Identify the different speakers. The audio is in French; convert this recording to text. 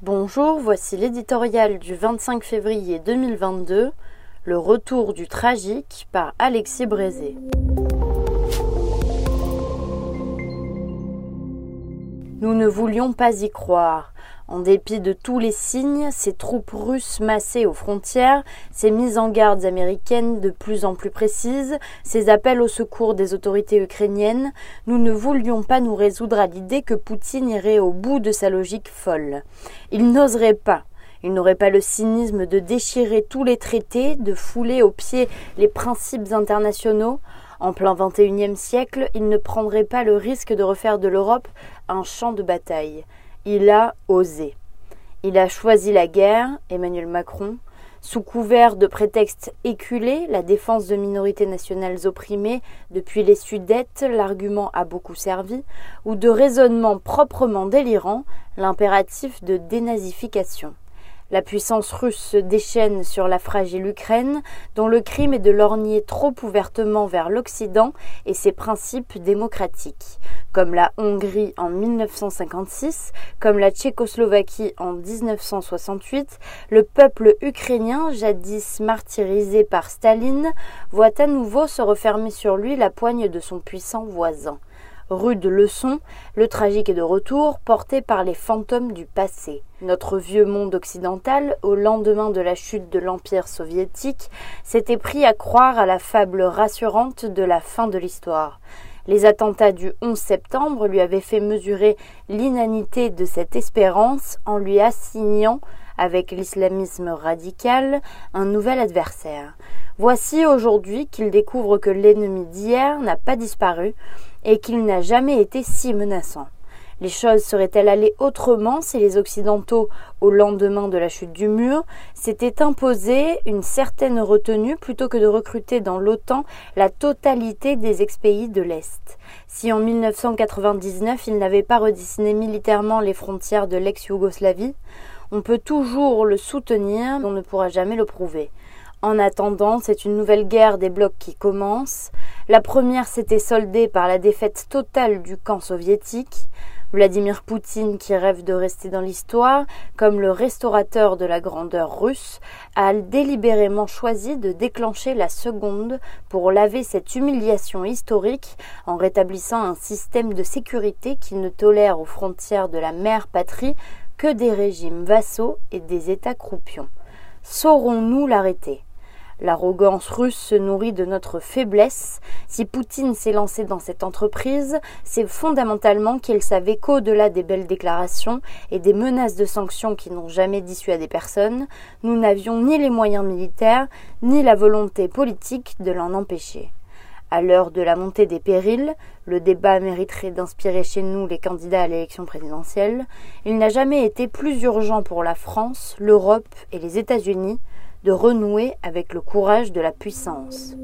Speaker 1: Bonjour, voici l'éditorial du 25 février 2022, Le retour du tragique par Alexis Brézé. Nous ne voulions pas y croire. En dépit de tous les signes, ces troupes russes massées aux frontières, ces mises en garde américaines de plus en plus précises, ces appels au secours des autorités ukrainiennes, nous ne voulions pas nous résoudre à l'idée que Poutine irait au bout de sa logique folle. Il n'oserait pas. Il n'aurait pas le cynisme de déchirer tous les traités, de fouler aux pieds les principes internationaux. En plein XXIe siècle, il ne prendrait pas le risque de refaire de l'Europe un champ de bataille. Il a osé. Il a choisi la guerre, Emmanuel Macron, sous couvert de prétextes éculés, la défense de minorités nationales opprimées depuis les Sudètes, l'argument a beaucoup servi, ou de raisonnements proprement délirants, l'impératif de dénazification. La puissance russe se déchaîne sur la fragile Ukraine, dont le crime est de lorgner trop ouvertement vers l'Occident et ses principes démocratiques. Comme la Hongrie en 1956, comme la Tchécoslovaquie en 1968, le peuple ukrainien, jadis martyrisé par Staline, voit à nouveau se refermer sur lui la poigne de son puissant voisin. Rude leçon, le tragique est de retour, porté par les fantômes du passé. Notre vieux monde occidental, au lendemain de la chute de l'Empire soviétique, s'était pris à croire à la fable rassurante de la fin de l'histoire. Les attentats du 11 septembre lui avaient fait mesurer l'inanité de cette espérance en lui assignant, avec l'islamisme radical, un nouvel adversaire. Voici aujourd'hui qu'il découvre que l'ennemi d'hier n'a pas disparu et qu'il n'a jamais été si menaçant. Les choses seraient-elles allées autrement si les Occidentaux, au lendemain de la chute du mur, s'étaient imposé une certaine retenue plutôt que de recruter dans l'OTAN la totalité des ex-pays de l'Est? Si en 1999 ils n'avaient pas redessiné militairement les frontières de l'ex-Yougoslavie, on peut toujours le soutenir, on ne pourra jamais le prouver. En attendant, c'est une nouvelle guerre des blocs qui commence. La première s'était soldée par la défaite totale du camp soviétique. Vladimir Poutine, qui rêve de rester dans l'histoire comme le restaurateur de la grandeur russe, a délibérément choisi de déclencher la seconde pour laver cette humiliation historique en rétablissant un système de sécurité qui ne tolère aux frontières de la mère patrie que des régimes vassaux et des États croupions. Saurons-nous l'arrêter? L'arrogance russe se nourrit de notre faiblesse. Si Poutine s'est lancé dans cette entreprise, c'est fondamentalement qu'il savait qu'au-delà des belles déclarations et des menaces de sanctions qui n'ont jamais dissuadé personne, nous n'avions ni les moyens militaires, ni la volonté politique de l'en empêcher. À l'heure de la montée des périls, le débat mériterait d'inspirer chez nous les candidats à l'élection présidentielle. Il n'a jamais été plus urgent pour la France, l'Europe et les États-Unis de renouer avec le courage de la puissance.